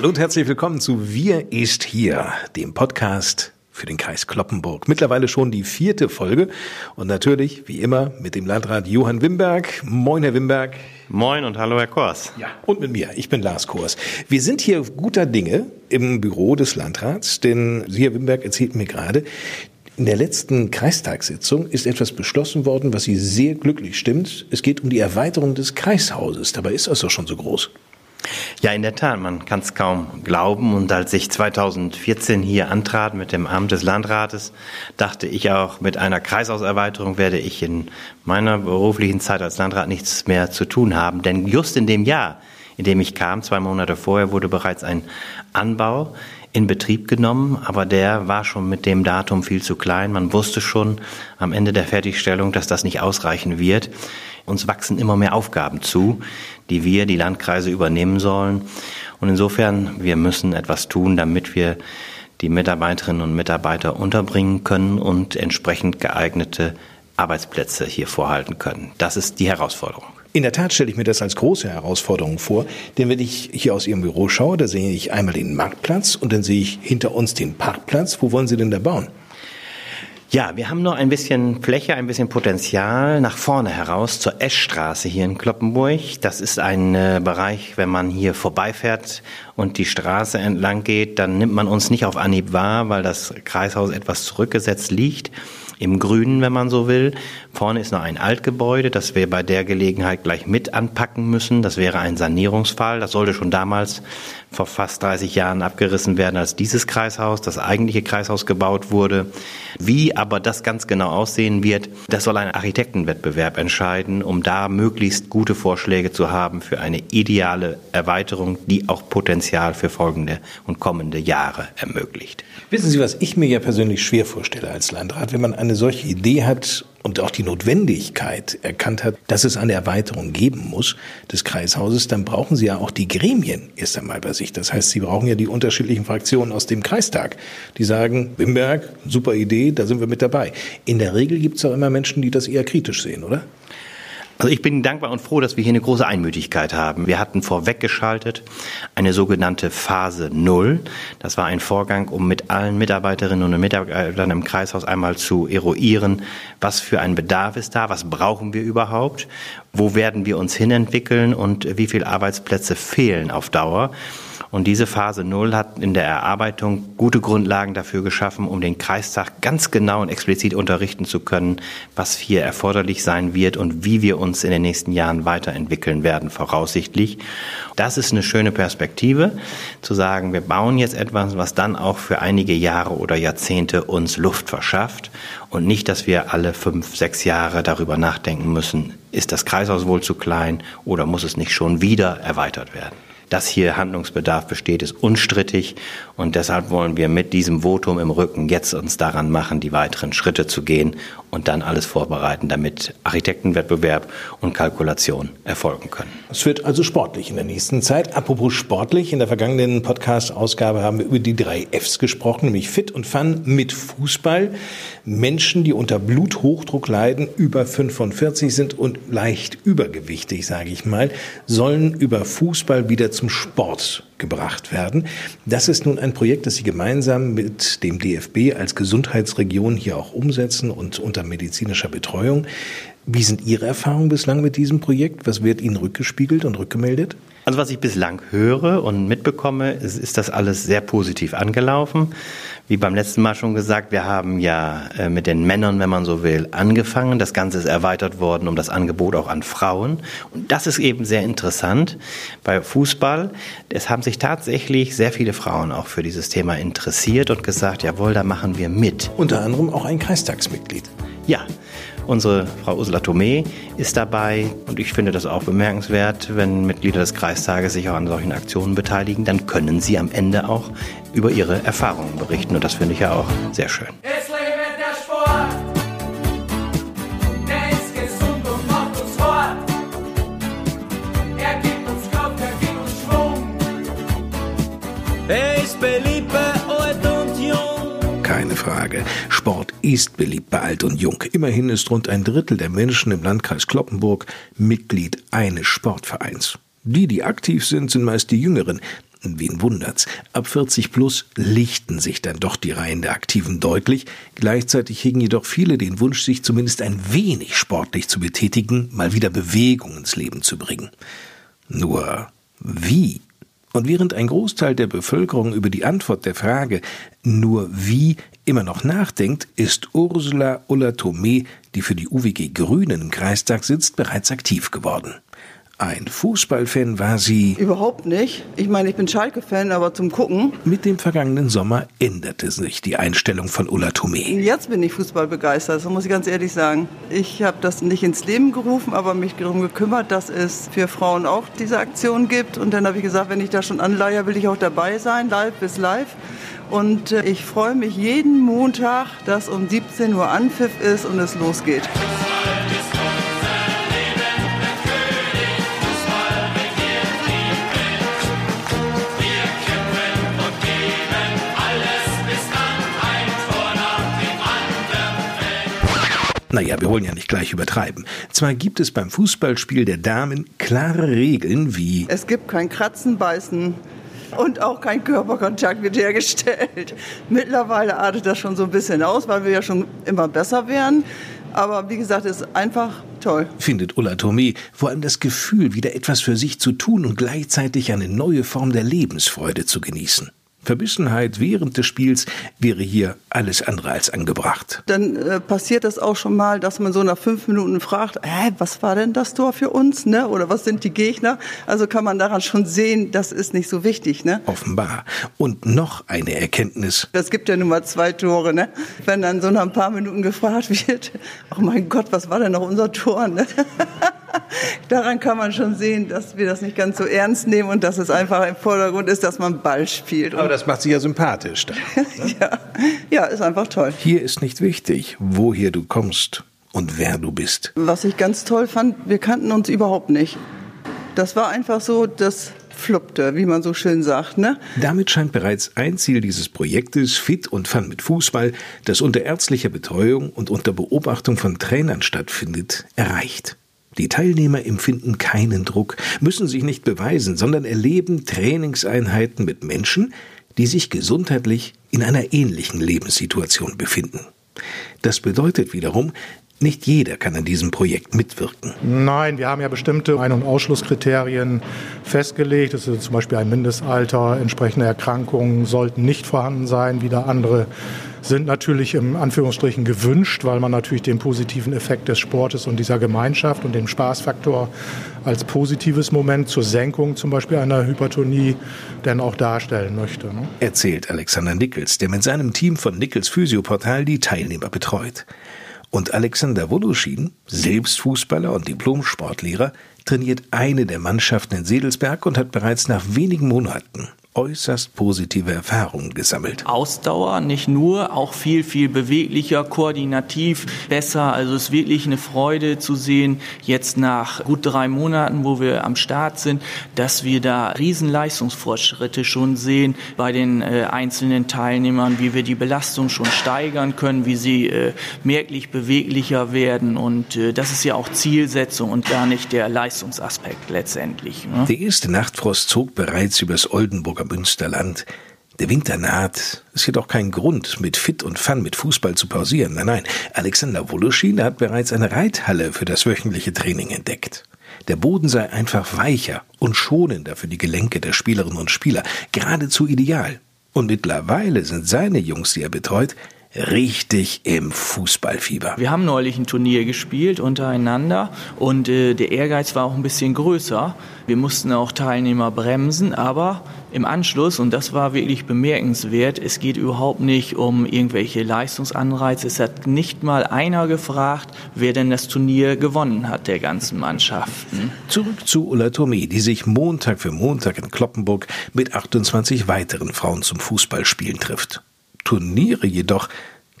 Hallo und herzlich willkommen zu Wir ist hier, dem Podcast für den Kreis Kloppenburg. Mittlerweile schon die vierte Folge und natürlich, wie immer, mit dem Landrat Johann Wimberg. Moin, Herr Wimberg. Moin und hallo, Herr Kors. Ja, und mit mir. Ich bin Lars Kors. Wir sind hier guter Dinge im Büro des Landrats, denn Sie, Herr Wimberg, erzählten mir gerade, in der letzten Kreistagssitzung ist etwas beschlossen worden, was Sie sehr glücklich stimmt. Es geht um die Erweiterung des Kreishauses. Dabei ist das doch schon so groß. Ja, in der Tat, man kann es kaum glauben. Und als ich 2014 hier antrat mit dem Amt des Landrates, dachte ich auch, mit einer Kreishauserweiterung werde ich in meiner beruflichen Zeit als Landrat nichts mehr zu tun haben. Denn just in dem Jahr, in dem ich kam, zwei Monate vorher, wurde bereits ein Anbau in Betrieb genommen, aber der war schon mit dem Datum viel zu klein. Man wusste schon am Ende der Fertigstellung, dass das nicht ausreichen wird. Uns wachsen immer mehr Aufgaben zu, die wir, die Landkreise, übernehmen sollen. Und insofern, wir müssen etwas tun, damit wir die Mitarbeiterinnen und Mitarbeiter unterbringen können und entsprechend geeignete Arbeitsplätze hier vorhalten können. Das ist die Herausforderung. In der Tat stelle ich mir das als große Herausforderung vor, denn wenn ich hier aus Ihrem Büro schaue, da sehe ich einmal den Marktplatz und dann sehe ich hinter uns den Parkplatz. Wo wollen Sie denn da bauen? Ja, wir haben noch ein bisschen Fläche, ein bisschen Potenzial nach vorne heraus zur Eschstraße hier in Kloppenburg. Das ist ein äh, Bereich, wenn man hier vorbeifährt und die Straße entlang geht, dann nimmt man uns nicht auf Anhieb wahr, weil das Kreishaus etwas zurückgesetzt liegt im Grünen, wenn man so will. Vorne ist noch ein Altgebäude, das wir bei der Gelegenheit gleich mit anpacken müssen. Das wäre ein Sanierungsfall. Das sollte schon damals vor fast 30 Jahren abgerissen werden, als dieses Kreishaus, das eigentliche Kreishaus gebaut wurde. Wie aber das ganz genau aussehen wird, das soll ein Architektenwettbewerb entscheiden, um da möglichst gute Vorschläge zu haben für eine ideale Erweiterung, die auch Potenzial für folgende und kommende Jahre ermöglicht. Wissen Sie, was ich mir ja persönlich schwer vorstelle als Landrat, wenn man eine solche Idee hat und auch die Notwendigkeit erkannt hat, dass es eine Erweiterung geben muss des Kreishauses, dann brauchen Sie ja auch die Gremien erst einmal bei sich. Das heißt, Sie brauchen ja die unterschiedlichen Fraktionen aus dem Kreistag, die sagen, Wimberg, super Idee, da sind wir mit dabei. In der Regel gibt es auch immer Menschen, die das eher kritisch sehen, oder? Also ich bin dankbar und froh, dass wir hier eine große Einmütigkeit haben. Wir hatten vorweggeschaltet eine sogenannte Phase Null. Das war ein Vorgang, um mit allen Mitarbeiterinnen und Mitarbeitern im Kreishaus einmal zu eruieren, was für ein Bedarf ist da, was brauchen wir überhaupt, wo werden wir uns hinentwickeln und wie viele Arbeitsplätze fehlen auf Dauer. Und diese Phase Null hat in der Erarbeitung gute Grundlagen dafür geschaffen, um den Kreistag ganz genau und explizit unterrichten zu können, was hier erforderlich sein wird und wie wir uns in den nächsten Jahren weiterentwickeln werden, voraussichtlich. Das ist eine schöne Perspektive, zu sagen, wir bauen jetzt etwas, was dann auch für einige Jahre oder Jahrzehnte uns Luft verschafft und nicht, dass wir alle fünf, sechs Jahre darüber nachdenken müssen, ist das Kreishaus wohl zu klein oder muss es nicht schon wieder erweitert werden dass hier Handlungsbedarf besteht, ist unstrittig und deshalb wollen wir mit diesem Votum im Rücken jetzt uns daran machen, die weiteren Schritte zu gehen und dann alles vorbereiten, damit Architektenwettbewerb und Kalkulation erfolgen können. Es wird also sportlich in der nächsten Zeit. Apropos sportlich, in der vergangenen Podcast-Ausgabe haben wir über die drei Fs gesprochen, nämlich Fit und Fun mit Fußball. Menschen, die unter Bluthochdruck leiden, über 45 sind und leicht übergewichtig, sage ich mal, sollen über Fußball wieder zum Sport gebracht werden. Das ist nun ein Projekt, das Sie gemeinsam mit dem DFB als Gesundheitsregion hier auch umsetzen und unter medizinischer Betreuung. Wie sind Ihre Erfahrungen bislang mit diesem Projekt? Was wird Ihnen rückgespiegelt und rückgemeldet? Also was ich bislang höre und mitbekomme, ist, ist das alles sehr positiv angelaufen. Wie beim letzten Mal schon gesagt, wir haben ja äh, mit den Männern, wenn man so will, angefangen. Das Ganze ist erweitert worden um das Angebot auch an Frauen. Und das ist eben sehr interessant bei Fußball. Es haben sich tatsächlich sehr viele Frauen auch für dieses Thema interessiert und gesagt, jawohl, da machen wir mit. Unter anderem auch ein Kreistagsmitglied. Ja, Unsere Frau Ursula Thomé ist dabei und ich finde das auch bemerkenswert, wenn Mitglieder des Kreistages sich auch an solchen Aktionen beteiligen, dann können sie am Ende auch über ihre Erfahrungen berichten und das finde ich ja auch sehr schön. Es lebe der Sport! Der ist gesund und macht uns hart. Er gibt uns Kraft, er gibt uns Schwung. Er ist beliebt bei alt und jung. Keine Frage. Sport ist beliebt bei alt und jung. Immerhin ist rund ein Drittel der Menschen im Landkreis Kloppenburg Mitglied eines Sportvereins. Die, die aktiv sind, sind meist die Jüngeren. Wen wundert's? Ab 40 plus lichten sich dann doch die Reihen der Aktiven deutlich. Gleichzeitig hegen jedoch viele den Wunsch, sich zumindest ein wenig sportlich zu betätigen, mal wieder Bewegung ins Leben zu bringen. Nur wie? Und während ein Großteil der Bevölkerung über die Antwort der Frage nur wie immer noch nachdenkt, ist Ursula Ulla-Tomé, die für die UWG Grünen im Kreistag sitzt, bereits aktiv geworden. Ein Fußballfan war sie. Überhaupt nicht. Ich meine, ich bin Schalke-Fan, aber zum Gucken. Mit dem vergangenen Sommer änderte sich die Einstellung von Ulla Tomé. Jetzt bin ich Fußball begeistert, das muss ich ganz ehrlich sagen. Ich habe das nicht ins Leben gerufen, aber mich darum gekümmert, dass es für Frauen auch diese Aktion gibt. Und dann habe ich gesagt, wenn ich da schon anleihe, will ich auch dabei sein, live bis live. Und äh, ich freue mich jeden Montag, dass um 17 Uhr Anpfiff ist und es losgeht. Naja, wir wollen ja nicht gleich übertreiben. Zwar gibt es beim Fußballspiel der Damen klare Regeln wie Es gibt kein Kratzen, Beißen und auch kein Körperkontakt wird hergestellt. Mittlerweile artet das schon so ein bisschen aus, weil wir ja schon immer besser werden. Aber wie gesagt, es ist einfach toll. Findet Ulla Tomé vor allem das Gefühl, wieder etwas für sich zu tun und gleichzeitig eine neue Form der Lebensfreude zu genießen. Verbissenheit während des Spiels wäre hier alles andere als angebracht. Dann äh, passiert das auch schon mal, dass man so nach fünf Minuten fragt, äh, was war denn das Tor für uns, ne? Oder was sind die Gegner? Also kann man daran schon sehen, das ist nicht so wichtig, ne? Offenbar. Und noch eine Erkenntnis. Es gibt ja nun mal zwei Tore, ne? Wenn dann so nach ein paar Minuten gefragt wird, oh mein Gott, was war denn noch unser Tor, ne? Daran kann man schon sehen, dass wir das nicht ganz so ernst nehmen und dass es einfach im Vordergrund ist, dass man Ball spielt. Aber das macht sie ja sympathisch. Dann, ne? ja. ja, ist einfach toll. Hier ist nicht wichtig, woher du kommst und wer du bist. Was ich ganz toll fand, wir kannten uns überhaupt nicht. Das war einfach so, das fluppte, wie man so schön sagt. Ne? Damit scheint bereits ein Ziel dieses Projektes, Fit und Fun mit Fußball, das unter ärztlicher Betreuung und unter Beobachtung von Trainern stattfindet, erreicht. Die Teilnehmer empfinden keinen Druck, müssen sich nicht beweisen, sondern erleben Trainingseinheiten mit Menschen, die sich gesundheitlich in einer ähnlichen Lebenssituation befinden. Das bedeutet wiederum, nicht jeder kann an diesem Projekt mitwirken. Nein, wir haben ja bestimmte Ein- und Ausschlusskriterien festgelegt. Das ist zum Beispiel ein Mindestalter, entsprechende Erkrankungen sollten nicht vorhanden sein, wieder andere sind natürlich im Anführungsstrichen gewünscht, weil man natürlich den positiven Effekt des Sportes und dieser Gemeinschaft und den Spaßfaktor als positives Moment zur Senkung zum Beispiel einer Hypertonie dann auch darstellen möchte. Ne? Erzählt Alexander Nickels, der mit seinem Team von Nickels Physioportal die Teilnehmer betreut. Und Alexander Woluschin, selbst Fußballer und Diplom-Sportlehrer, trainiert eine der Mannschaften in Sedelsberg und hat bereits nach wenigen Monaten äußerst positive Erfahrungen gesammelt. Ausdauer, nicht nur, auch viel, viel beweglicher, koordinativ, besser. Also es ist wirklich eine Freude zu sehen, jetzt nach gut drei Monaten, wo wir am Start sind, dass wir da Riesenleistungsfortschritte schon sehen bei den äh, einzelnen Teilnehmern, wie wir die Belastung schon steigern können, wie sie äh, merklich beweglicher werden. Und äh, das ist ja auch Zielsetzung und gar nicht der Leistungsaspekt letztendlich. Ne? Der erste Nachtfrost zog bereits übers Oldenburger Brandenburger Münsterland. Der Winter naht, ist jedoch kein Grund, mit Fit und Fun mit Fußball zu pausieren. Nein, nein, Alexander Woloschin hat bereits eine Reithalle für das wöchentliche Training entdeckt. Der Boden sei einfach weicher und schonender für die Gelenke der Spielerinnen und Spieler, geradezu ideal. Und mittlerweile sind seine Jungs, die er betreut, richtig im Fußballfieber. Wir haben neulich ein Turnier gespielt untereinander und äh, der Ehrgeiz war auch ein bisschen größer. Wir mussten auch Teilnehmer bremsen, aber im Anschluss, und das war wirklich bemerkenswert, es geht überhaupt nicht um irgendwelche Leistungsanreize. Es hat nicht mal einer gefragt, wer denn das Turnier gewonnen hat der ganzen Mannschaften. Zurück zu Ulla Tomé, die sich Montag für Montag in Kloppenburg mit 28 weiteren Frauen zum Fußballspielen trifft. Turniere jedoch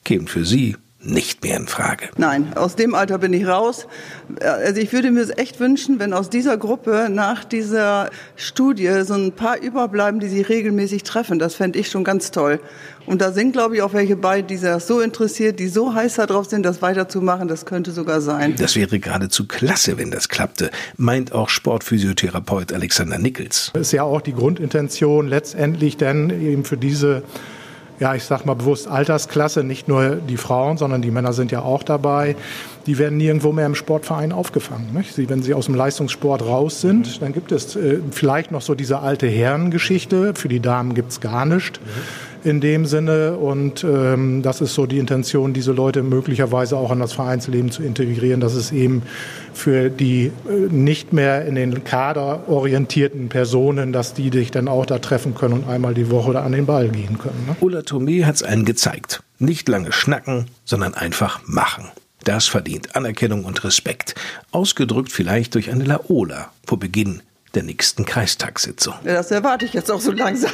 kämen für sie nicht mehr in Frage. Nein, aus dem Alter bin ich raus. Also ich würde mir echt wünschen, wenn aus dieser Gruppe nach dieser Studie so ein paar überbleiben, die sich regelmäßig treffen. Das fände ich schon ganz toll. Und da sind, glaube ich, auch welche bei, die das so interessiert, die so heiß darauf sind, das weiterzumachen. Das könnte sogar sein. Das wäre geradezu klasse, wenn das klappte, meint auch Sportphysiotherapeut Alexander Nickels. Das ist ja auch die Grundintention letztendlich denn eben für diese ja, ich sag mal bewusst Altersklasse, nicht nur die Frauen, sondern die Männer sind ja auch dabei. Die werden nirgendwo mehr im Sportverein aufgefangen. Nicht? Sie, wenn sie aus dem Leistungssport raus sind, dann gibt es äh, vielleicht noch so diese alte Herrengeschichte. Für die Damen gibt's gar nichts. Mhm in dem Sinne. Und ähm, das ist so die Intention, diese Leute möglicherweise auch an das Vereinsleben zu integrieren, dass es eben für die äh, nicht mehr in den Kader orientierten Personen, dass die dich dann auch da treffen können und einmal die Woche da an den Ball gehen können. Ne? Ulla Tomé hat es allen gezeigt. Nicht lange schnacken, sondern einfach machen. Das verdient Anerkennung und Respekt. Ausgedrückt vielleicht durch eine Laola vor Beginn der nächsten Kreistagssitzung. Ja, das erwarte ich jetzt auch so langsam.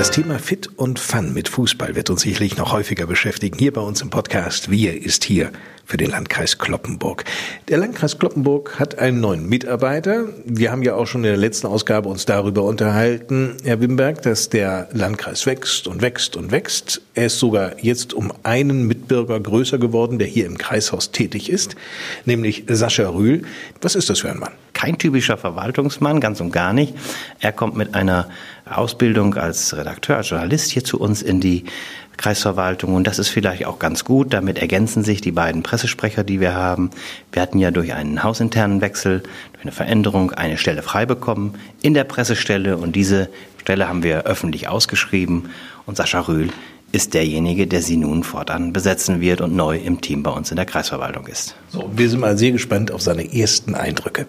Das Thema Fit und Fun mit Fußball wird uns sicherlich noch häufiger beschäftigen. Hier bei uns im Podcast Wir ist hier für den Landkreis Kloppenburg. Der Landkreis Kloppenburg hat einen neuen Mitarbeiter. Wir haben ja auch schon in der letzten Ausgabe uns darüber unterhalten, Herr Wimberg, dass der Landkreis wächst und wächst und wächst. Er ist sogar jetzt um einen Mitbürger größer geworden, der hier im Kreishaus tätig ist, nämlich Sascha Rühl. Was ist das für ein Mann? Kein typischer Verwaltungsmann, ganz und gar nicht. Er kommt mit einer Ausbildung als Redakteur, als Journalist hier zu uns in die Kreisverwaltung. Und das ist vielleicht auch ganz gut. Damit ergänzen sich die beiden Pressesprecher, die wir haben. Wir hatten ja durch einen hausinternen Wechsel, durch eine Veränderung eine Stelle frei bekommen in der Pressestelle. Und diese Stelle haben wir öffentlich ausgeschrieben. Und Sascha Rühl ist derjenige, der sie nun fortan besetzen wird und neu im Team bei uns in der Kreisverwaltung ist. So, wir sind mal sehr gespannt auf seine ersten Eindrücke.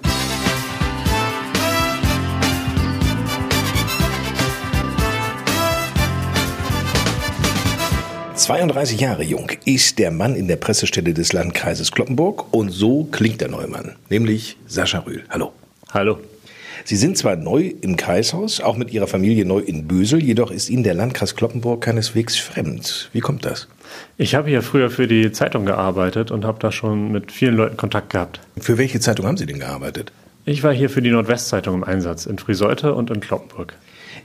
32 Jahre jung ist der Mann in der Pressestelle des Landkreises Kloppenburg und so klingt der neue Mann, nämlich Sascha Rühl. Hallo. Hallo. Sie sind zwar neu im Kreishaus, auch mit Ihrer Familie neu in Bösel, jedoch ist Ihnen der Landkreis Kloppenburg keineswegs fremd. Wie kommt das? Ich habe hier früher für die Zeitung gearbeitet und habe da schon mit vielen Leuten Kontakt gehabt. Für welche Zeitung haben Sie denn gearbeitet? Ich war hier für die Nordwestzeitung im Einsatz, in Friseute und in Kloppenburg.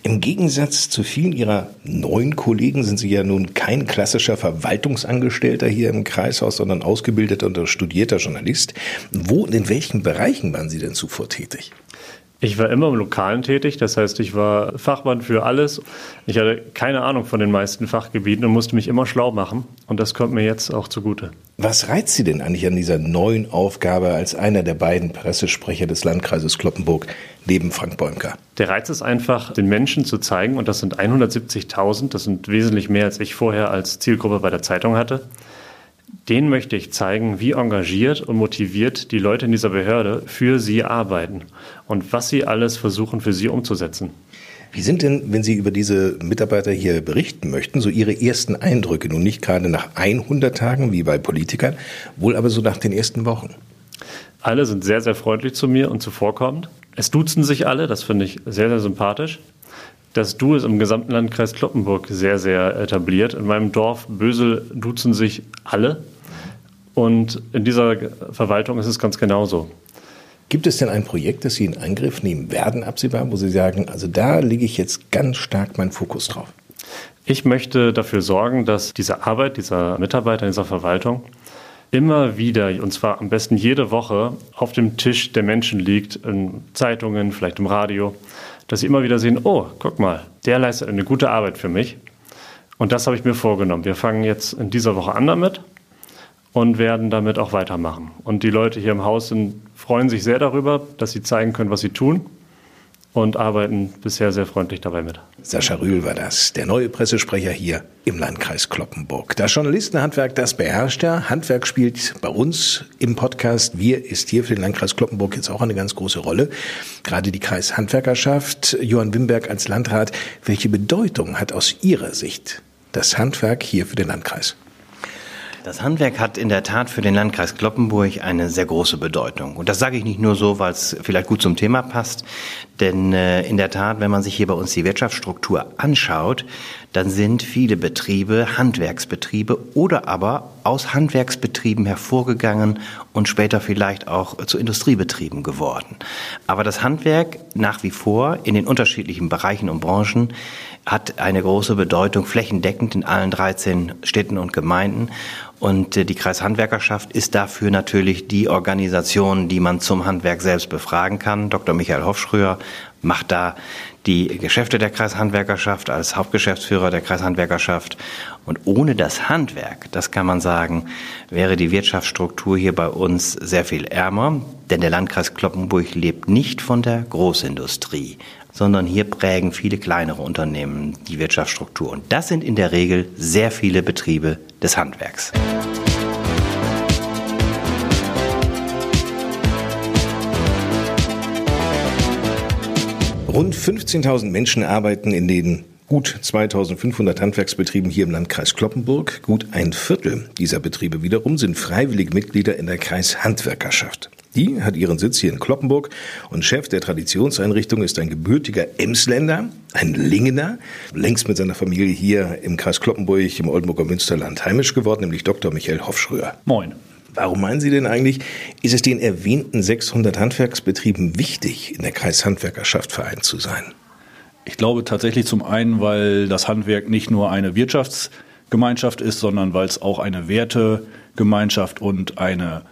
Im Gegensatz zu vielen Ihrer neuen Kollegen sind Sie ja nun kein klassischer Verwaltungsangestellter hier im Kreishaus, sondern ausgebildeter und studierter Journalist. Wo und in welchen Bereichen waren Sie denn zuvor tätig? Ich war immer im Lokalen tätig, das heißt, ich war Fachmann für alles. Ich hatte keine Ahnung von den meisten Fachgebieten und musste mich immer schlau machen. Und das kommt mir jetzt auch zugute. Was reizt Sie denn eigentlich an dieser neuen Aufgabe als einer der beiden Pressesprecher des Landkreises Kloppenburg neben Frank Bäumker? Der Reiz ist einfach, den Menschen zu zeigen, und das sind 170.000, das sind wesentlich mehr, als ich vorher als Zielgruppe bei der Zeitung hatte denen möchte ich zeigen, wie engagiert und motiviert die Leute in dieser Behörde für sie arbeiten und was sie alles versuchen für sie umzusetzen. Wie sind denn, wenn Sie über diese Mitarbeiter hier berichten möchten, so Ihre ersten Eindrücke? Nun nicht gerade nach 100 Tagen wie bei Politikern, wohl aber so nach den ersten Wochen. Alle sind sehr, sehr freundlich zu mir und zuvorkommend. Es duzen sich alle, das finde ich sehr, sehr sympathisch. Das Du ist im gesamten Landkreis Kloppenburg sehr, sehr etabliert. In meinem Dorf Bösel duzen sich alle. Und in dieser Verwaltung ist es ganz genauso. Gibt es denn ein Projekt, das Sie in Angriff nehmen werden, absehbar, wo Sie sagen, also da lege ich jetzt ganz stark meinen Fokus drauf? Ich möchte dafür sorgen, dass diese Arbeit dieser Mitarbeiter in dieser Verwaltung immer wieder, und zwar am besten jede Woche, auf dem Tisch der Menschen liegt, in Zeitungen, vielleicht im Radio, dass sie immer wieder sehen, oh, guck mal, der leistet eine gute Arbeit für mich. Und das habe ich mir vorgenommen. Wir fangen jetzt in dieser Woche an damit und werden damit auch weitermachen. Und die Leute hier im Haus sind, freuen sich sehr darüber, dass sie zeigen können, was sie tun und arbeiten bisher sehr freundlich dabei mit. Sascha Rühl war das, der neue Pressesprecher hier im Landkreis Kloppenburg. Das Journalistenhandwerk, das beherrscht er. Handwerk spielt bei uns im Podcast Wir ist hier für den Landkreis Kloppenburg jetzt auch eine ganz große Rolle. Gerade die Kreishandwerkerschaft, Johann Wimberg als Landrat. Welche Bedeutung hat aus Ihrer Sicht das Handwerk hier für den Landkreis? Das Handwerk hat in der Tat für den Landkreis Kloppenburg eine sehr große Bedeutung. Und das sage ich nicht nur so, weil es vielleicht gut zum Thema passt. Denn äh, in der Tat, wenn man sich hier bei uns die Wirtschaftsstruktur anschaut, dann sind viele Betriebe Handwerksbetriebe oder aber aus Handwerksbetrieben hervorgegangen und später vielleicht auch zu Industriebetrieben geworden. Aber das Handwerk nach wie vor in den unterschiedlichen Bereichen und Branchen hat eine große Bedeutung flächendeckend in allen 13 Städten und Gemeinden. Und äh, die Kreishandwerkerschaft ist dafür natürlich die Organisation, die man zum Handwerk selbst befragen kann. Dr. Michael Hofschröer macht da die Geschäfte der Kreishandwerkerschaft als Hauptgeschäftsführer der Kreishandwerkerschaft. Und ohne das Handwerk, das kann man sagen, wäre die Wirtschaftsstruktur hier bei uns sehr viel ärmer, denn der Landkreis Kloppenburg lebt nicht von der Großindustrie, sondern hier prägen viele kleinere Unternehmen die Wirtschaftsstruktur. Und das sind in der Regel sehr viele Betriebe des Handwerks. Rund 15.000 Menschen arbeiten in den gut 2500 Handwerksbetrieben hier im Landkreis Kloppenburg. Gut ein Viertel dieser Betriebe wiederum sind freiwillige Mitglieder in der Kreishandwerkerschaft. Die hat ihren Sitz hier in Kloppenburg und Chef der Traditionseinrichtung ist ein gebürtiger Emsländer, ein Lingener, längst mit seiner Familie hier im Kreis Kloppenburg im Oldenburger Münsterland heimisch geworden, nämlich Dr. Michael Hofschröer. Moin. Warum meinen Sie denn eigentlich, ist es den erwähnten 600 Handwerksbetrieben wichtig, in der Kreishandwerkerschaft vereint zu sein? Ich glaube tatsächlich zum einen, weil das Handwerk nicht nur eine Wirtschaftsgemeinschaft ist, sondern weil es auch eine Wertegemeinschaft und eine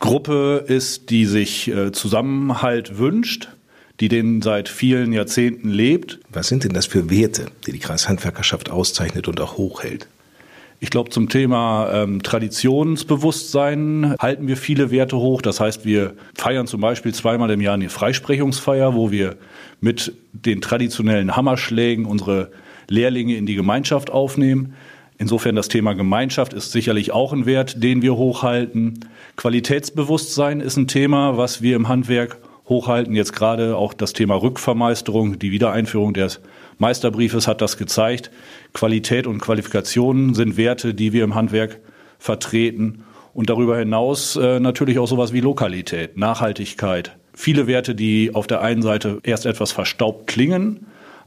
Gruppe ist, die sich äh, Zusammenhalt wünscht, die den seit vielen Jahrzehnten lebt. Was sind denn das für Werte, die die Kreishandwerkerschaft auszeichnet und auch hochhält? Ich glaube, zum Thema ähm, Traditionsbewusstsein halten wir viele Werte hoch. Das heißt, wir feiern zum Beispiel zweimal im Jahr eine Freisprechungsfeier, wo wir mit den traditionellen Hammerschlägen unsere Lehrlinge in die Gemeinschaft aufnehmen. Insofern das Thema Gemeinschaft ist sicherlich auch ein Wert, den wir hochhalten. Qualitätsbewusstsein ist ein Thema, was wir im Handwerk hochhalten. Jetzt gerade auch das Thema Rückvermeisterung, die Wiedereinführung des Meisterbriefes hat das gezeigt. Qualität und Qualifikationen sind Werte, die wir im Handwerk vertreten. Und darüber hinaus äh, natürlich auch sowas wie Lokalität, Nachhaltigkeit. Viele Werte, die auf der einen Seite erst etwas verstaubt klingen,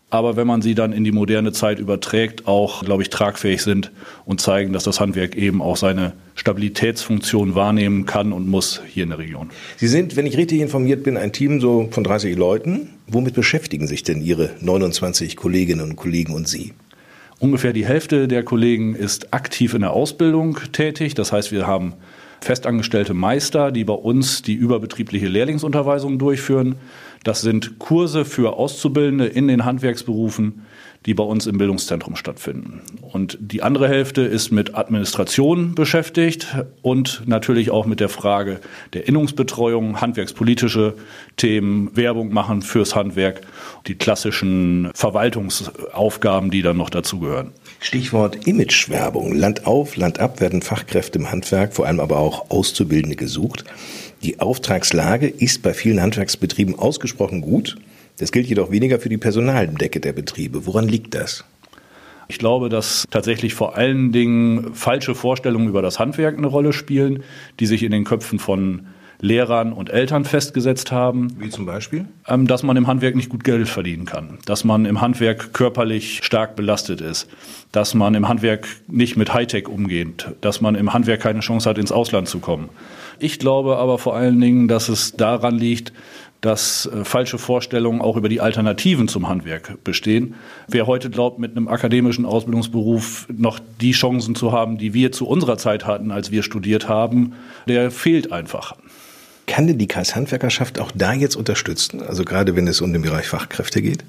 aber wenn man sie dann in die moderne Zeit überträgt, auch, glaube ich, tragfähig sind und zeigen, dass das Handwerk eben auch seine Stabilitätsfunktion wahrnehmen kann und muss hier in der Region. Sie sind, wenn ich richtig informiert bin, ein Team so von 30 Leuten. Womit beschäftigen sich denn Ihre 29 Kolleginnen und Kollegen und Sie? Ungefähr die Hälfte der Kollegen ist aktiv in der Ausbildung tätig. Das heißt, wir haben festangestellte Meister, die bei uns die überbetriebliche Lehrlingsunterweisung durchführen. Das sind Kurse für Auszubildende in den Handwerksberufen, die bei uns im Bildungszentrum stattfinden. Und die andere Hälfte ist mit Administration beschäftigt und natürlich auch mit der Frage der Innungsbetreuung, handwerkspolitische Themen, Werbung machen fürs Handwerk, die klassischen Verwaltungsaufgaben, die dann noch dazugehören. Stichwort Imagewerbung. Land auf, Land ab werden Fachkräfte im Handwerk, vor allem aber auch Auszubildende gesucht. Die Auftragslage ist bei vielen Handwerksbetrieben ausgesprochen gut. Das gilt jedoch weniger für die Personaldecke der Betriebe. Woran liegt das? Ich glaube, dass tatsächlich vor allen Dingen falsche Vorstellungen über das Handwerk eine Rolle spielen, die sich in den Köpfen von Lehrern und Eltern festgesetzt haben. Wie zum Beispiel? Ähm, dass man im Handwerk nicht gut Geld verdienen kann, dass man im Handwerk körperlich stark belastet ist, dass man im Handwerk nicht mit Hightech umgeht, dass man im Handwerk keine Chance hat, ins Ausland zu kommen. Ich glaube aber vor allen Dingen, dass es daran liegt, dass äh, falsche Vorstellungen auch über die Alternativen zum Handwerk bestehen. Wer heute glaubt, mit einem akademischen Ausbildungsberuf noch die Chancen zu haben, die wir zu unserer Zeit hatten, als wir studiert haben, der fehlt einfach. Kann denn die Kreishandwerkerschaft auch da jetzt unterstützen? Also gerade wenn es um den Bereich Fachkräfte geht?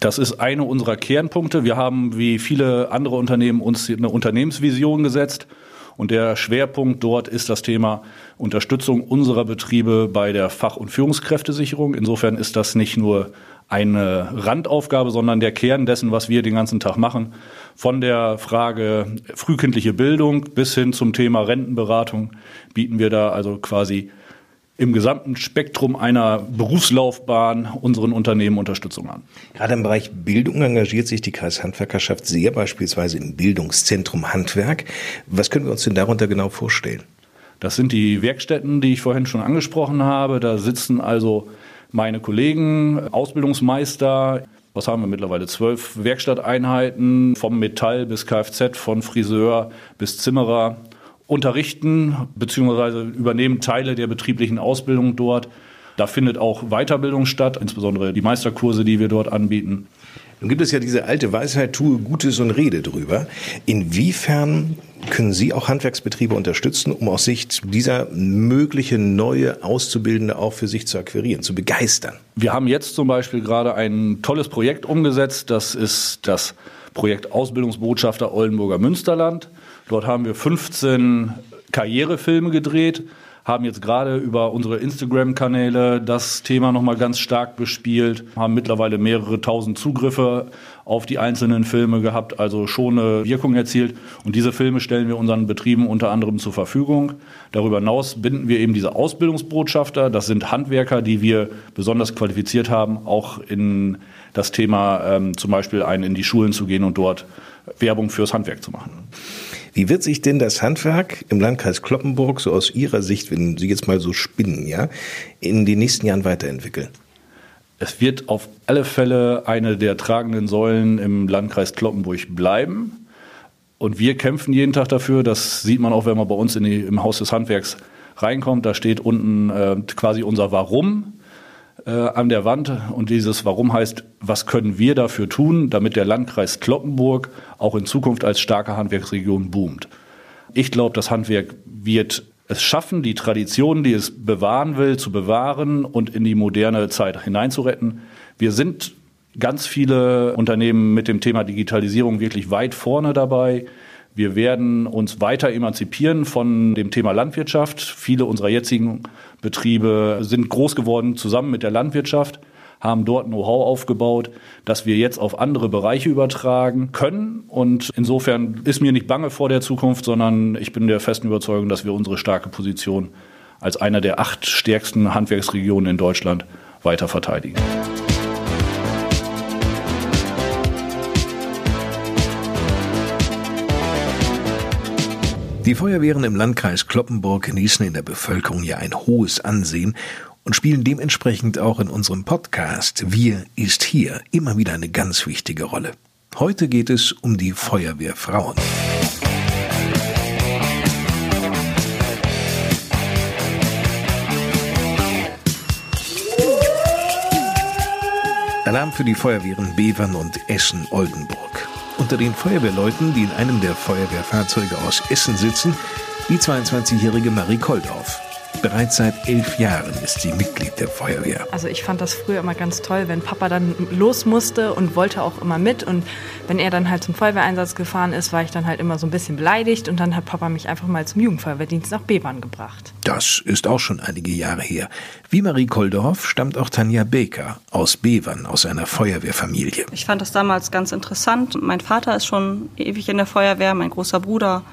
Das ist eine unserer Kernpunkte. Wir haben wie viele andere Unternehmen uns eine Unternehmensvision gesetzt. Und der Schwerpunkt dort ist das Thema Unterstützung unserer Betriebe bei der Fach- und Führungskräftesicherung. Insofern ist das nicht nur eine Randaufgabe, sondern der Kern dessen, was wir den ganzen Tag machen. Von der Frage frühkindliche Bildung bis hin zum Thema Rentenberatung bieten wir da also quasi im gesamten Spektrum einer Berufslaufbahn unseren Unternehmen Unterstützung an. Gerade im Bereich Bildung engagiert sich die Kreishandwerkerschaft sehr, beispielsweise im Bildungszentrum Handwerk. Was können wir uns denn darunter genau vorstellen? Das sind die Werkstätten, die ich vorhin schon angesprochen habe. Da sitzen also meine Kollegen, Ausbildungsmeister. Was haben wir mittlerweile? Zwölf Werkstatteinheiten, vom Metall bis Kfz, von Friseur bis Zimmerer unterrichten bzw. übernehmen Teile der betrieblichen Ausbildung dort. Da findet auch Weiterbildung statt, insbesondere die Meisterkurse, die wir dort anbieten. Nun gibt es ja diese alte Weisheit, tue Gutes und rede drüber. Inwiefern können Sie auch Handwerksbetriebe unterstützen, um aus Sicht dieser mögliche neue Auszubildende auch für sich zu akquirieren, zu begeistern? Wir haben jetzt zum Beispiel gerade ein tolles Projekt umgesetzt. Das ist das Projekt Ausbildungsbotschafter Oldenburger Münsterland. Dort haben wir 15 Karrierefilme gedreht, haben jetzt gerade über unsere Instagram-Kanäle das Thema nochmal ganz stark bespielt, haben mittlerweile mehrere tausend Zugriffe auf die einzelnen Filme gehabt, also schon eine Wirkung erzielt. Und diese Filme stellen wir unseren Betrieben unter anderem zur Verfügung. Darüber hinaus binden wir eben diese Ausbildungsbotschafter. Das sind Handwerker, die wir besonders qualifiziert haben, auch in das Thema ähm, zum Beispiel ein in die Schulen zu gehen und dort Werbung fürs Handwerk zu machen. Wie wird sich denn das Handwerk im Landkreis Kloppenburg so aus Ihrer Sicht, wenn Sie jetzt mal so spinnen, ja, in den nächsten Jahren weiterentwickeln? Es wird auf alle Fälle eine der tragenden Säulen im Landkreis Kloppenburg bleiben. Und wir kämpfen jeden Tag dafür. Das sieht man auch, wenn man bei uns die, im Haus des Handwerks reinkommt. Da steht unten äh, quasi unser Warum äh, an der Wand. Und dieses Warum heißt, was können wir dafür tun, damit der Landkreis Kloppenburg auch in Zukunft als starke Handwerksregion boomt. Ich glaube, das Handwerk wird es schaffen, die Traditionen, die es bewahren will, zu bewahren und in die moderne Zeit hineinzuretten. Wir sind ganz viele Unternehmen mit dem Thema Digitalisierung wirklich weit vorne dabei. Wir werden uns weiter emanzipieren von dem Thema Landwirtschaft. Viele unserer jetzigen Betriebe sind groß geworden zusammen mit der Landwirtschaft, haben dort Know-how aufgebaut, das wir jetzt auf andere Bereiche übertragen können. Und insofern ist mir nicht bange vor der Zukunft, sondern ich bin der festen Überzeugung, dass wir unsere starke Position als einer der acht stärksten Handwerksregionen in Deutschland weiter verteidigen. Die Feuerwehren im Landkreis Kloppenburg genießen in der Bevölkerung ja ein hohes Ansehen und spielen dementsprechend auch in unserem Podcast Wir ist hier immer wieder eine ganz wichtige Rolle. Heute geht es um die Feuerwehrfrauen. Alarm für die Feuerwehren Bevern und Essen-Oldenburg. Unter den Feuerwehrleuten, die in einem der Feuerwehrfahrzeuge aus Essen sitzen, die 22-jährige Marie Koldorf. Bereits seit elf Jahren ist sie Mitglied der Feuerwehr. Also ich fand das früher immer ganz toll, wenn Papa dann los musste und wollte auch immer mit. Und wenn er dann halt zum Feuerwehreinsatz gefahren ist, war ich dann halt immer so ein bisschen beleidigt. Und dann hat Papa mich einfach mal zum Jugendfeuerwehrdienst nach Bebern gebracht. Das ist auch schon einige Jahre her. Wie Marie Koldorf stammt auch Tanja Baker aus Bevern, aus einer Feuerwehrfamilie. Ich fand das damals ganz interessant. Mein Vater ist schon ewig in der Feuerwehr, mein großer Bruder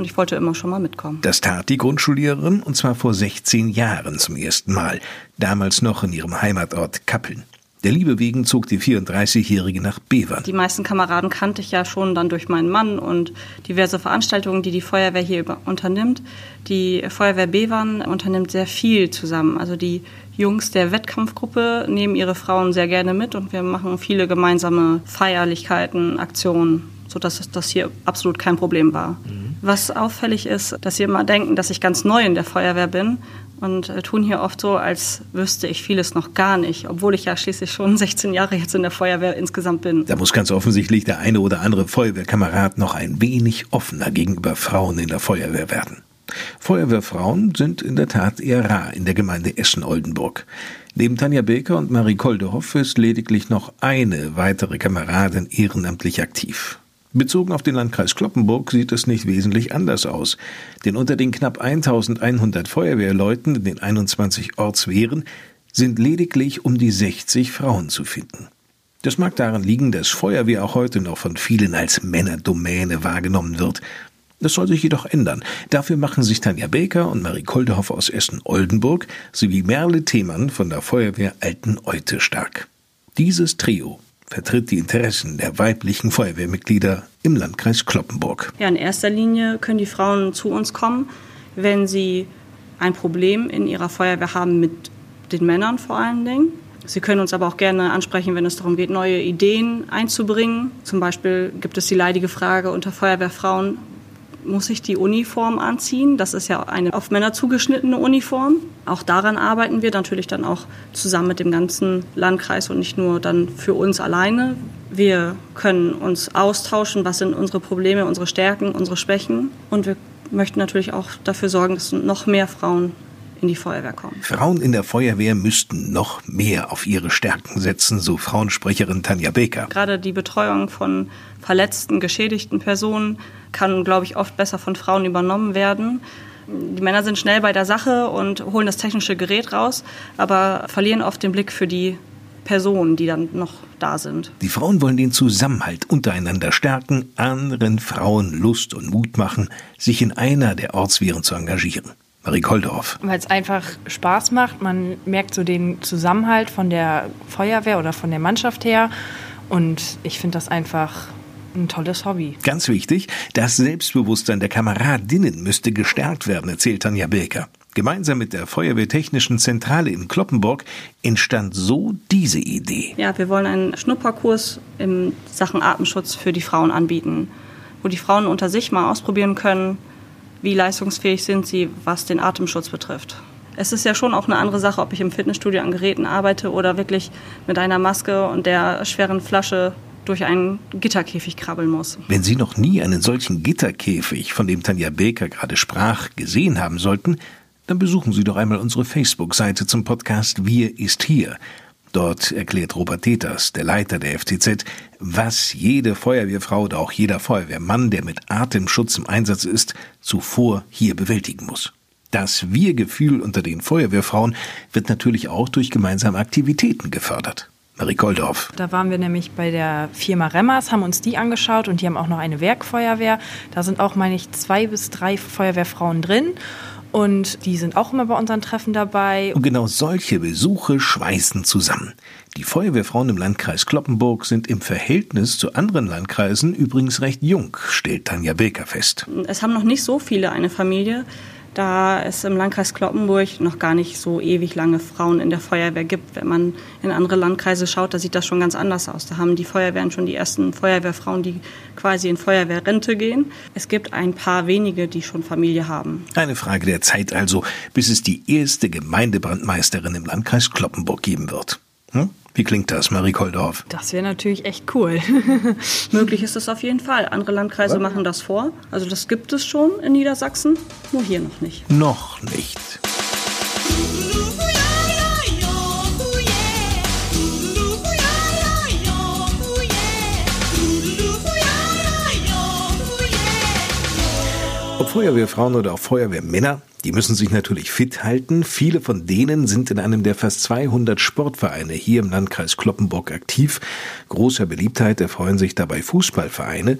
und ich wollte immer schon mal mitkommen. Das tat die Grundschullehrerin und zwar vor 16 Jahren zum ersten Mal, damals noch in ihrem Heimatort Kappeln. Der Liebe wegen zog die 34-Jährige nach Bevern. Die meisten Kameraden kannte ich ja schon dann durch meinen Mann und diverse Veranstaltungen, die die Feuerwehr hier unternimmt. Die Feuerwehr Bevern unternimmt sehr viel zusammen. Also die Jungs der Wettkampfgruppe nehmen ihre Frauen sehr gerne mit und wir machen viele gemeinsame Feierlichkeiten, Aktionen, sodass das hier absolut kein Problem war. Mhm. Was auffällig ist, dass sie immer denken, dass ich ganz neu in der Feuerwehr bin und äh, tun hier oft so, als wüsste ich vieles noch gar nicht, obwohl ich ja schließlich schon 16 Jahre jetzt in der Feuerwehr insgesamt bin. Da muss ganz offensichtlich der eine oder andere Feuerwehrkamerad noch ein wenig offener gegenüber Frauen in der Feuerwehr werden. Feuerwehrfrauen sind in der Tat eher rar in der Gemeinde Essen-Oldenburg. Neben Tanja Baker und Marie Koldehoff ist lediglich noch eine weitere Kameradin ehrenamtlich aktiv. Bezogen auf den Landkreis Kloppenburg sieht es nicht wesentlich anders aus, denn unter den knapp 1100 Feuerwehrleuten in den 21 Ortswehren sind lediglich um die 60 Frauen zu finden. Das mag daran liegen, dass Feuerwehr auch heute noch von vielen als Männerdomäne wahrgenommen wird. Das soll sich jedoch ändern. Dafür machen sich Tanja Baker und Marie Koldehoff aus Essen-Oldenburg sowie Merle Themann von der Feuerwehr Alten-Eute stark. Dieses Trio vertritt die Interessen der weiblichen Feuerwehrmitglieder im Landkreis Kloppenburg. Ja, in erster Linie können die Frauen zu uns kommen, wenn sie ein Problem in ihrer Feuerwehr haben mit den Männern vor allen Dingen. Sie können uns aber auch gerne ansprechen, wenn es darum geht, neue Ideen einzubringen. Zum Beispiel gibt es die leidige Frage unter Feuerwehrfrauen, muss ich die Uniform anziehen. Das ist ja eine auf Männer zugeschnittene Uniform. Auch daran arbeiten wir natürlich dann auch zusammen mit dem ganzen Landkreis und nicht nur dann für uns alleine. Wir können uns austauschen, was sind unsere Probleme, unsere Stärken, unsere Schwächen. Und wir möchten natürlich auch dafür sorgen, dass noch mehr Frauen in die Feuerwehr kommen. Frauen in der Feuerwehr müssten noch mehr auf ihre Stärken setzen, so Frauensprecherin Tanja Baker. Gerade die Betreuung von verletzten, geschädigten Personen kann, glaube ich, oft besser von Frauen übernommen werden. Die Männer sind schnell bei der Sache und holen das technische Gerät raus, aber verlieren oft den Blick für die Personen, die dann noch da sind. Die Frauen wollen den Zusammenhalt untereinander stärken, anderen Frauen Lust und Mut machen, sich in einer der Ortsviren zu engagieren. Marie Koldorf. Weil es einfach Spaß macht. Man merkt so den Zusammenhalt von der Feuerwehr oder von der Mannschaft her. Und ich finde das einfach ein tolles Hobby. Ganz wichtig, das Selbstbewusstsein der Kameradinnen müsste gestärkt werden, erzählt Tanja Birker. Gemeinsam mit der Feuerwehrtechnischen Zentrale in Kloppenburg entstand so diese Idee. Ja, wir wollen einen Schnupperkurs in Sachen Atemschutz für die Frauen anbieten, wo die Frauen unter sich mal ausprobieren können, wie leistungsfähig sind sie, was den Atemschutz betrifft. Es ist ja schon auch eine andere Sache, ob ich im Fitnessstudio an Geräten arbeite oder wirklich mit einer Maske und der schweren Flasche durch einen Gitterkäfig krabbeln muss. Wenn Sie noch nie einen solchen Gitterkäfig, von dem Tanja Baker gerade sprach, gesehen haben sollten, dann besuchen Sie doch einmal unsere Facebook-Seite zum Podcast Wir ist hier. Dort erklärt Robert Teters, der Leiter der FTZ, was jede Feuerwehrfrau oder auch jeder Feuerwehrmann, der mit Atemschutz im Einsatz ist, zuvor hier bewältigen muss. Das Wir-Gefühl unter den Feuerwehrfrauen wird natürlich auch durch gemeinsame Aktivitäten gefördert. Marie Koldorf. Da waren wir nämlich bei der Firma Remmers, haben uns die angeschaut und die haben auch noch eine Werkfeuerwehr. Da sind auch, meine ich, zwei bis drei Feuerwehrfrauen drin. Und die sind auch immer bei unseren Treffen dabei. Und genau solche Besuche schweißen zusammen. Die Feuerwehrfrauen im Landkreis Kloppenburg sind im Verhältnis zu anderen Landkreisen übrigens recht jung, stellt Tanja Beker fest. Es haben noch nicht so viele eine Familie da es im Landkreis Kloppenburg noch gar nicht so ewig lange Frauen in der Feuerwehr gibt. Wenn man in andere Landkreise schaut, da sieht das schon ganz anders aus. Da haben die Feuerwehren schon die ersten Feuerwehrfrauen, die quasi in Feuerwehrrente gehen. Es gibt ein paar wenige, die schon Familie haben. Eine Frage der Zeit also, bis es die erste Gemeindebrandmeisterin im Landkreis Kloppenburg geben wird. Hm? Wie klingt das, Marie Koldorf? Das wäre natürlich echt cool. Möglich ist es auf jeden Fall. Andere Landkreise Was? machen das vor. Also das gibt es schon in Niedersachsen, nur hier noch nicht. Noch nicht. Feuerwehrfrauen oder auch Feuerwehrmänner, die müssen sich natürlich fit halten. Viele von denen sind in einem der fast 200 Sportvereine hier im Landkreis Kloppenburg aktiv. Großer Beliebtheit erfreuen sich dabei Fußballvereine.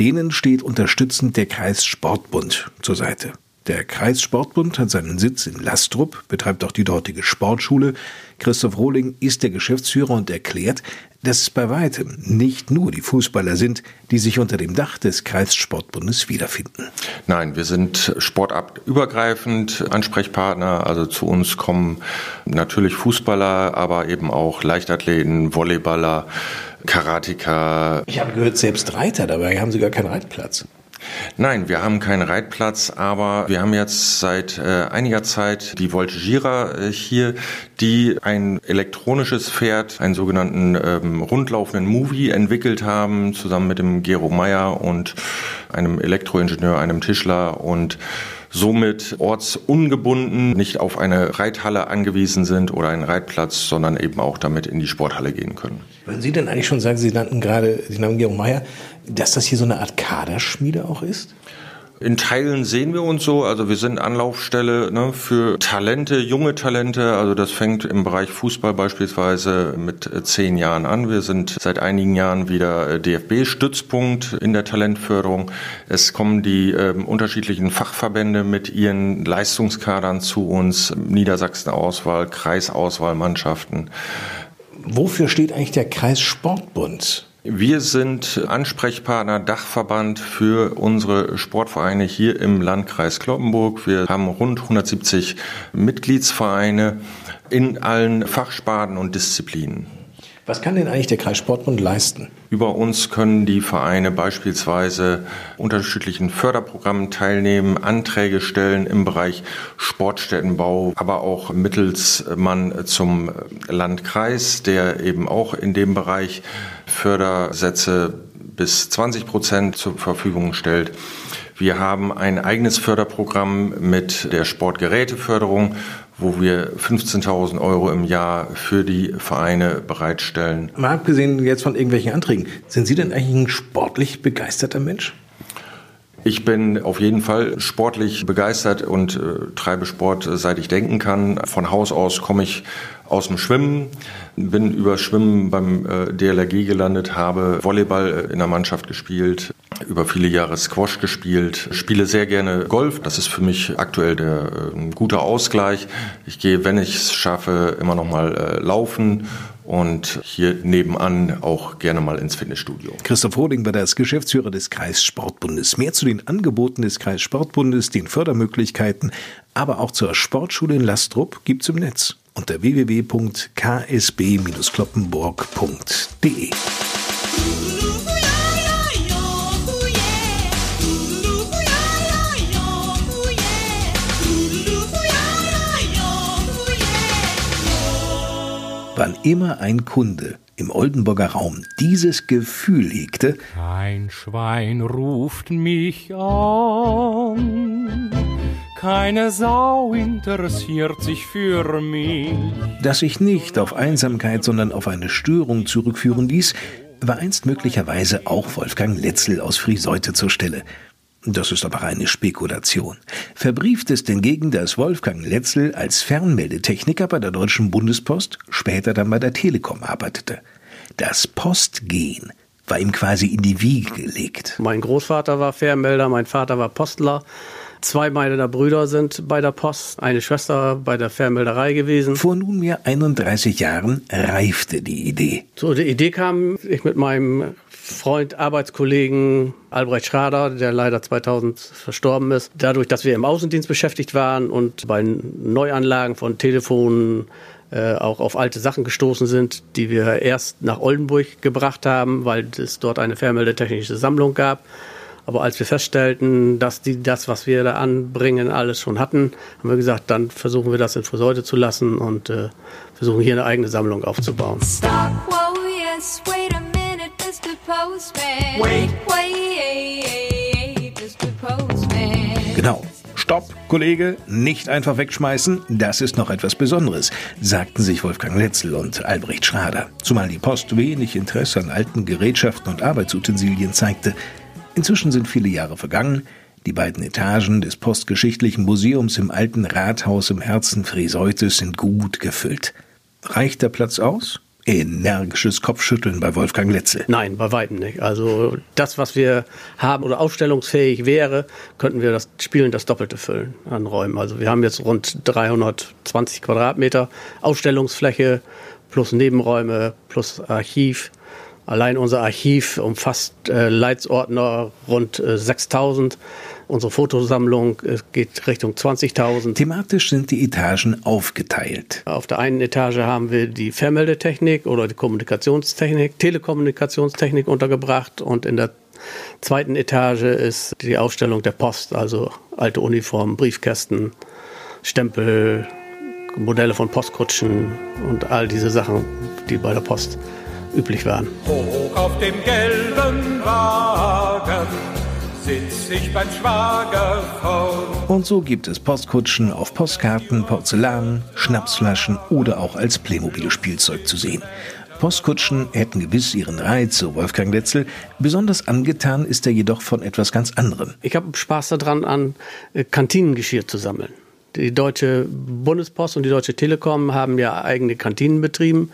Denen steht unterstützend der Kreissportbund zur Seite. Der Kreissportbund hat seinen Sitz in Lastrup, betreibt auch die dortige Sportschule. Christoph Rohling ist der Geschäftsführer und erklärt, dass es bei weitem nicht nur die Fußballer sind, die sich unter dem Dach des Kreissportbundes wiederfinden. Nein, wir sind sportabübergreifend Ansprechpartner. Also zu uns kommen natürlich Fußballer, aber eben auch Leichtathleten, Volleyballer, Karatiker. Ich habe gehört, selbst Reiter dabei haben sie gar keinen Reitplatz. Nein, wir haben keinen Reitplatz, aber wir haben jetzt seit äh, einiger Zeit die Voltigierer äh, hier, die ein elektronisches Pferd, einen sogenannten ähm, rundlaufenden Movie entwickelt haben, zusammen mit dem Gero Meyer und einem Elektroingenieur, einem Tischler und somit ortsungebunden nicht auf eine Reithalle angewiesen sind oder einen Reitplatz, sondern eben auch damit in die Sporthalle gehen können. Würden Sie denn eigentlich schon sagen, Sie nannten gerade den Namen Georg Meyer, dass das hier so eine Art Kaderschmiede auch ist? In Teilen sehen wir uns so. Also wir sind Anlaufstelle ne, für Talente, junge Talente. Also das fängt im Bereich Fußball beispielsweise mit äh, zehn Jahren an. Wir sind seit einigen Jahren wieder äh, DFB-Stützpunkt in der Talentförderung. Es kommen die äh, unterschiedlichen Fachverbände mit ihren Leistungskadern zu uns. Niedersachsen-Auswahl, Kreisauswahlmannschaften. Wofür steht eigentlich der Kreissportbund? Wir sind Ansprechpartner, Dachverband für unsere Sportvereine hier im Landkreis Kloppenburg. Wir haben rund 170 Mitgliedsvereine in allen Fachsparten und Disziplinen. Was kann denn eigentlich der Kreissportbund leisten? Über uns können die Vereine beispielsweise unterschiedlichen Förderprogrammen teilnehmen, Anträge stellen im Bereich Sportstättenbau, aber auch mittels Mann zum Landkreis, der eben auch in dem Bereich Fördersätze bis 20 Prozent zur Verfügung stellt. Wir haben ein eigenes Förderprogramm mit der Sportgeräteförderung, wo wir 15.000 Euro im Jahr für die Vereine bereitstellen. Mal abgesehen jetzt von irgendwelchen Anträgen, sind Sie denn eigentlich ein sportlich begeisterter Mensch? Ich bin auf jeden Fall sportlich begeistert und äh, treibe Sport, äh, seit ich denken kann. Von Haus aus komme ich aus dem Schwimmen, bin über Schwimmen beim äh, DLRG gelandet, habe Volleyball äh, in der Mannschaft gespielt, über viele Jahre Squash gespielt, spiele sehr gerne Golf. Das ist für mich aktuell der äh, ein guter Ausgleich. Ich gehe, wenn ich es schaffe, immer noch mal äh, laufen und hier nebenan auch gerne mal ins Fitnessstudio. Christoph Roding war das Geschäftsführer des Kreissportbundes. Mehr zu den Angeboten des Kreissportbundes, den Fördermöglichkeiten, aber auch zur Sportschule in Lastrup gibt's im Netz unter www.ksb-kloppenburg.de. Wann immer ein Kunde im Oldenburger Raum dieses Gefühl hegte, Kein Schwein ruft mich an, keine Sau interessiert sich für mich. das sich nicht auf Einsamkeit, sondern auf eine Störung zurückführen ließ, war einst möglicherweise auch Wolfgang Letzel aus Friseute zur Stelle. Das ist aber eine Spekulation. Verbrieft ist hingegen, dass Wolfgang Letzel als Fernmeldetechniker bei der Deutschen Bundespost, später dann bei der Telekom arbeitete. Das Postgehen war ihm quasi in die Wiege gelegt. Mein Großvater war Fernmelder, mein Vater war Postler. Zwei meiner Brüder sind bei der Post, eine Schwester bei der Fernmelderei gewesen. Vor nunmehr 31 Jahren reifte die Idee. So, die Idee kam, ich mit meinem Freund, Arbeitskollegen Albrecht Schrader, der leider 2000 verstorben ist. Dadurch, dass wir im Außendienst beschäftigt waren und bei Neuanlagen von Telefonen äh, auch auf alte Sachen gestoßen sind, die wir erst nach Oldenburg gebracht haben, weil es dort eine fernmeldetechnische Sammlung gab. Aber als wir feststellten, dass die das, was wir da anbringen, alles schon hatten, haben wir gesagt, dann versuchen wir das in Friseute zu lassen und äh, versuchen hier eine eigene Sammlung aufzubauen. Stop, whoa, yes, wait a minute, Mr. Postman. Wait, wait, Mr. Postman. Genau. Stopp, Kollege, nicht einfach wegschmeißen, das ist noch etwas Besonderes, sagten sich Wolfgang Letzel und Albrecht Schrader. Zumal die Post wenig Interesse an alten Gerätschaften und Arbeitsutensilien zeigte. Inzwischen sind viele Jahre vergangen. Die beiden Etagen des Postgeschichtlichen Museums im alten Rathaus im Herzen Friseutes sind gut gefüllt. Reicht der Platz aus? Energisches Kopfschütteln bei Wolfgang Letzel. Nein, bei weitem nicht. Also das, was wir haben oder ausstellungsfähig wäre, könnten wir das Spielen das Doppelte füllen an Räumen. Also wir haben jetzt rund 320 Quadratmeter Ausstellungsfläche plus Nebenräume plus Archiv. Allein unser Archiv umfasst äh, Leitsordner rund äh, 6000. Unsere Fotosammlung äh, geht Richtung 20.000. Thematisch sind die Etagen aufgeteilt. Auf der einen Etage haben wir die Fernmeldetechnik oder die Kommunikationstechnik, Telekommunikationstechnik untergebracht und in der zweiten Etage ist die Ausstellung der Post, also alte Uniformen, Briefkästen, Stempel, Modelle von Postkutschen und all diese Sachen, die bei der Post üblich waren. Hoch auf dem gelben Wagen sitz ich beim Schwager vorn. Und so gibt es Postkutschen auf Postkarten, Porzellan, Schnapsflaschen oder auch als Playmobil-Spielzeug zu sehen. Postkutschen hätten gewiss ihren Reiz, so Wolfgang Letzel. Besonders angetan ist er jedoch von etwas ganz anderem. Ich habe Spaß daran, an äh, Kantinengeschirr zu sammeln. Die Deutsche Bundespost und die Deutsche Telekom haben ja eigene Kantinen betrieben.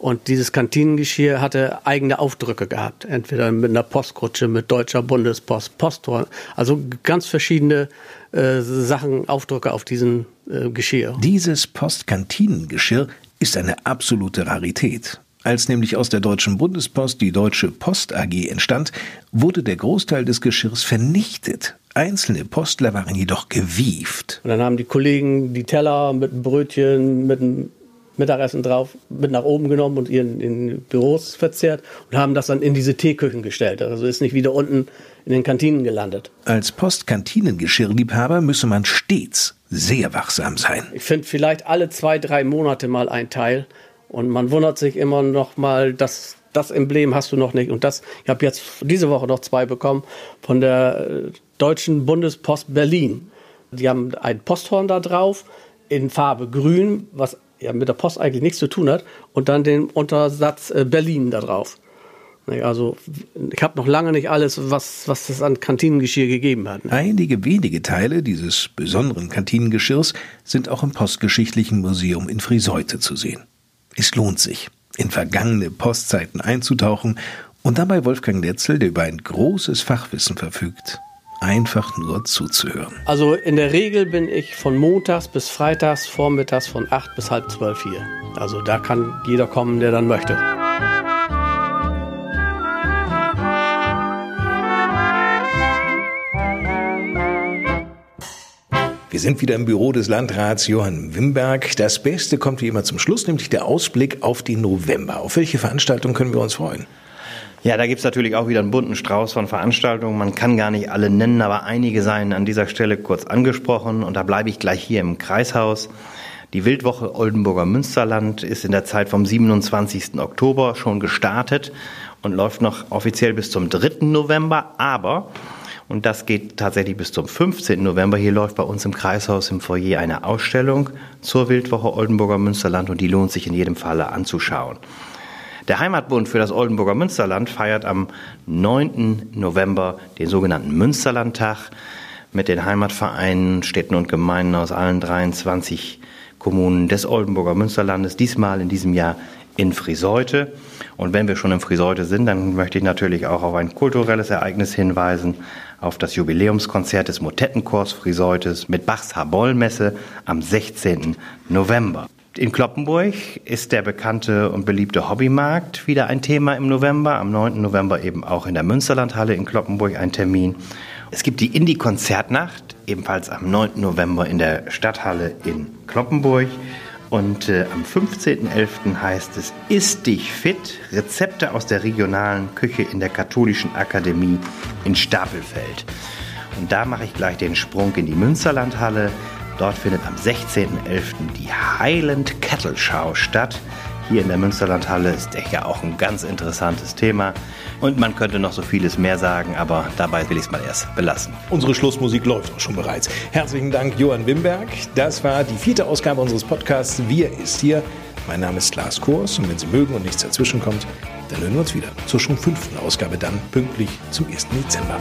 Und dieses Kantinengeschirr hatte eigene Aufdrücke gehabt. Entweder mit einer Postkutsche, mit Deutscher Bundespost, Posttor. Also ganz verschiedene äh, Sachen, Aufdrücke auf diesen äh, Geschirr. Dieses Postkantinengeschirr ist eine absolute Rarität. Als nämlich aus der Deutschen Bundespost die Deutsche Post AG entstand, wurde der Großteil des Geschirrs vernichtet. Einzelne Postler waren jedoch gewieft. Und dann haben die Kollegen die Teller mit Brötchen, mit einem Mittagessen drauf, mit nach oben genommen und ihren in Büros verzehrt und haben das dann in diese Teeküchen gestellt. Also ist nicht wieder unten in den Kantinen gelandet. Als Postkantinengeschirrliebhaber müsse man stets sehr wachsam sein. Ich finde vielleicht alle zwei, drei Monate mal ein Teil und man wundert sich immer noch mal, dass das Emblem hast du noch nicht. Und das, ich habe jetzt diese Woche noch zwei bekommen von der äh, Deutschen Bundespost Berlin. Die haben ein Posthorn da drauf in Farbe grün, was ja mit der Post eigentlich nichts zu tun hat, und dann den Untersatz äh, Berlin da drauf. Also ich habe noch lange nicht alles, was, was es an Kantinengeschirr gegeben hat. Einige wenige Teile dieses besonderen Kantinengeschirrs sind auch im Postgeschichtlichen Museum in Friseute zu sehen. Es lohnt sich, in vergangene Postzeiten einzutauchen und dabei Wolfgang Netzel, der über ein großes Fachwissen verfügt, einfach nur zuzuhören. Also in der Regel bin ich von montags bis freitags vormittags von 8 bis halb zwölf hier. Also da kann jeder kommen, der dann möchte. Wir sind wieder im Büro des Landrats Johann Wimberg. Das Beste kommt wie immer zum Schluss, nämlich der Ausblick auf den November. Auf welche Veranstaltung können wir uns freuen? Ja, da gibt's natürlich auch wieder einen bunten Strauß von Veranstaltungen. Man kann gar nicht alle nennen, aber einige seien an dieser Stelle kurz angesprochen. Und da bleibe ich gleich hier im Kreishaus. Die Wildwoche Oldenburger Münsterland ist in der Zeit vom 27. Oktober schon gestartet und läuft noch offiziell bis zum 3. November. Aber, und das geht tatsächlich bis zum 15. November, hier läuft bei uns im Kreishaus im Foyer eine Ausstellung zur Wildwoche Oldenburger Münsterland und die lohnt sich in jedem Falle anzuschauen. Der Heimatbund für das Oldenburger Münsterland feiert am 9. November den sogenannten Münsterlandtag mit den Heimatvereinen, Städten und Gemeinden aus allen 23 Kommunen des Oldenburger Münsterlandes, diesmal in diesem Jahr in Friseute. Und wenn wir schon in Friseute sind, dann möchte ich natürlich auch auf ein kulturelles Ereignis hinweisen, auf das Jubiläumskonzert des Motettenchors Friseutes mit Bachs Habollmesse am 16. November. In Kloppenburg ist der bekannte und beliebte Hobbymarkt wieder ein Thema im November. Am 9. November eben auch in der Münsterlandhalle in Kloppenburg ein Termin. Es gibt die Indie-Konzertnacht, ebenfalls am 9. November in der Stadthalle in Kloppenburg. Und äh, am 15.11. heißt es Ist dich fit? Rezepte aus der regionalen Küche in der Katholischen Akademie in Stapelfeld. Und da mache ich gleich den Sprung in die Münsterlandhalle. Dort findet am 16.11. die Highland Kettle Show statt. Hier in der Münsterlandhalle ist ja auch ein ganz interessantes Thema. Und man könnte noch so vieles mehr sagen, aber dabei will ich es mal erst belassen. Unsere Schlussmusik läuft auch schon bereits. Herzlichen Dank, Johann Wimberg. Das war die vierte Ausgabe unseres Podcasts Wir ist hier. Mein Name ist Lars Kors und wenn Sie mögen und nichts dazwischen kommt, dann hören wir uns wieder zur schon fünften Ausgabe dann pünktlich zum 1. Dezember.